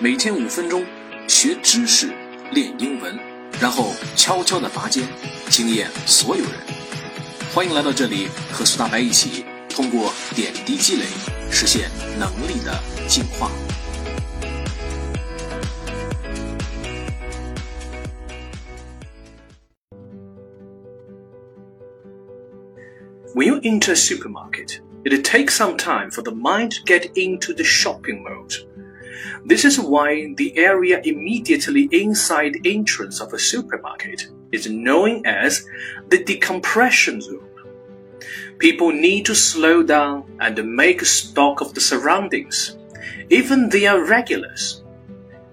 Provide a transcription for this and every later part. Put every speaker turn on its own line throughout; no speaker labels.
每天五分钟，学知识，练英文，然后悄悄的拔尖，惊艳所有人。欢迎来到这里，和苏大白一起通过点滴积累，实现能力的进化。
When you enter supermarket, it takes some time for the mind to get into the shopping mode. This is why the area immediately inside the entrance of a supermarket is known as the decompression zone. People need to slow down and make stock of the surroundings, even they are regulars.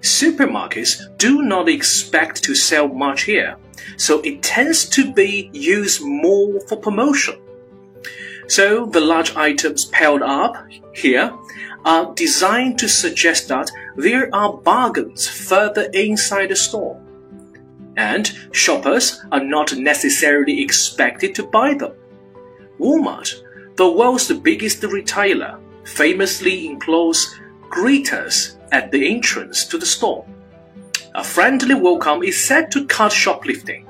Supermarkets do not expect to sell much here, so it tends to be used more for promotion. So the large items piled up here are designed to suggest that there are bargains further inside the store. And shoppers are not necessarily expected to buy them. Walmart, the world's biggest retailer, famously employs greeters at the entrance to the store. A friendly welcome is said to cut shoplifting.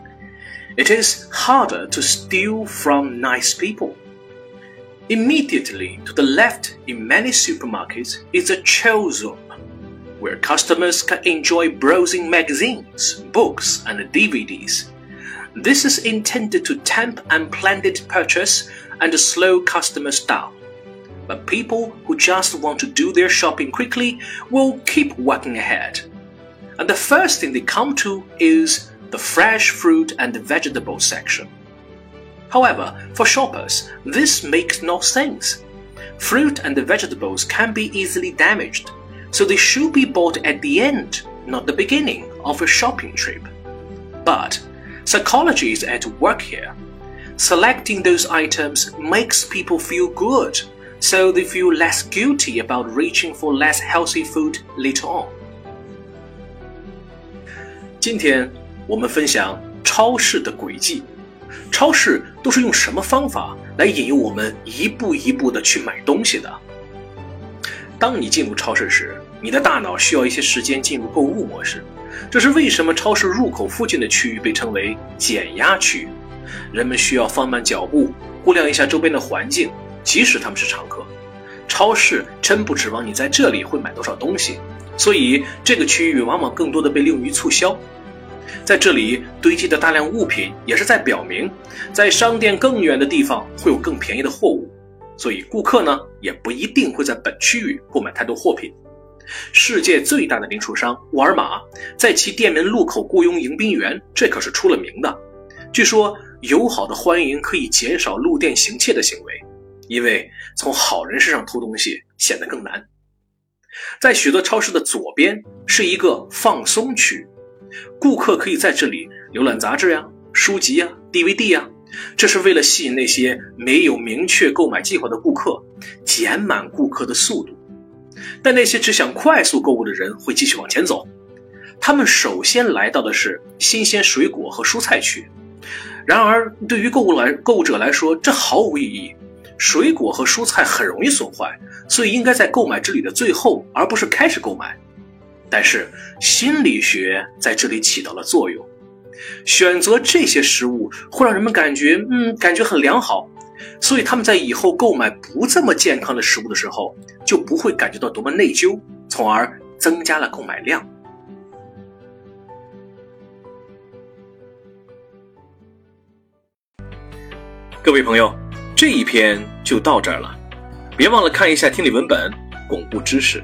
It is harder to steal from nice people. Immediately to the left in many supermarkets is a chill zone, where customers can enjoy browsing magazines, books, and DVDs. This is intended to tempt unplanned purchase and slow customers down. But people who just want to do their shopping quickly will keep walking ahead. And the first thing they come to is the fresh fruit and vegetable section. However, for shoppers, this makes no sense. Fruit and vegetables can be easily damaged, so they should be bought at the end, not the beginning of a shopping trip. But psychology is at work here. Selecting those items makes people feel good, so they feel less guilty about reaching for less healthy food later on.
今天我们分享超市的轨迹。 超市都是用什么方法来引诱我们一步一步的去买东西的？当你进入超市时，你的大脑需要一些时间进入购物模式。这是为什么超市入口附近的区域被称为减压区。人们需要放慢脚步，估量一下周边的环境，即使他们是常客。超市真不指望你在这里会买多少东西，所以这个区域往往更多的被利用于促销。在这里堆积的大量物品，也是在表明，在商店更远的地方会有更便宜的货物，所以顾客呢也不一定会在本区域购买太多货品。世界最大的零售商沃尔玛在其店门路口雇佣迎宾员，这可是出了名的。据说友好的欢迎可以减少入店行窃的行为，因为从好人身上偷东西显得更难。在许多超市的左边是一个放松区。顾客可以在这里浏览杂志呀、书籍呀、DVD 呀，这是为了吸引那些没有明确购买计划的顾客，减慢顾客的速度。但那些只想快速购物的人会继续往前走，他们首先来到的是新鲜水果和蔬菜区。然而，对于购物来购物者来说，这毫无意义。水果和蔬菜很容易损坏，所以应该在购买之旅的最后，而不是开始购买。但是心理学在这里起到了作用，选择这些食物会让人们感觉，嗯，感觉很良好，所以他们在以后购买不这么健康的食物的时候，就不会感觉到多么内疚，从而增加了购买量。各位朋友，这一篇就到这儿了，别忘了看一下听力文本，巩固知识。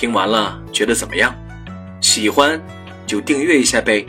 听完了，觉得怎么样？喜欢就订阅一下呗。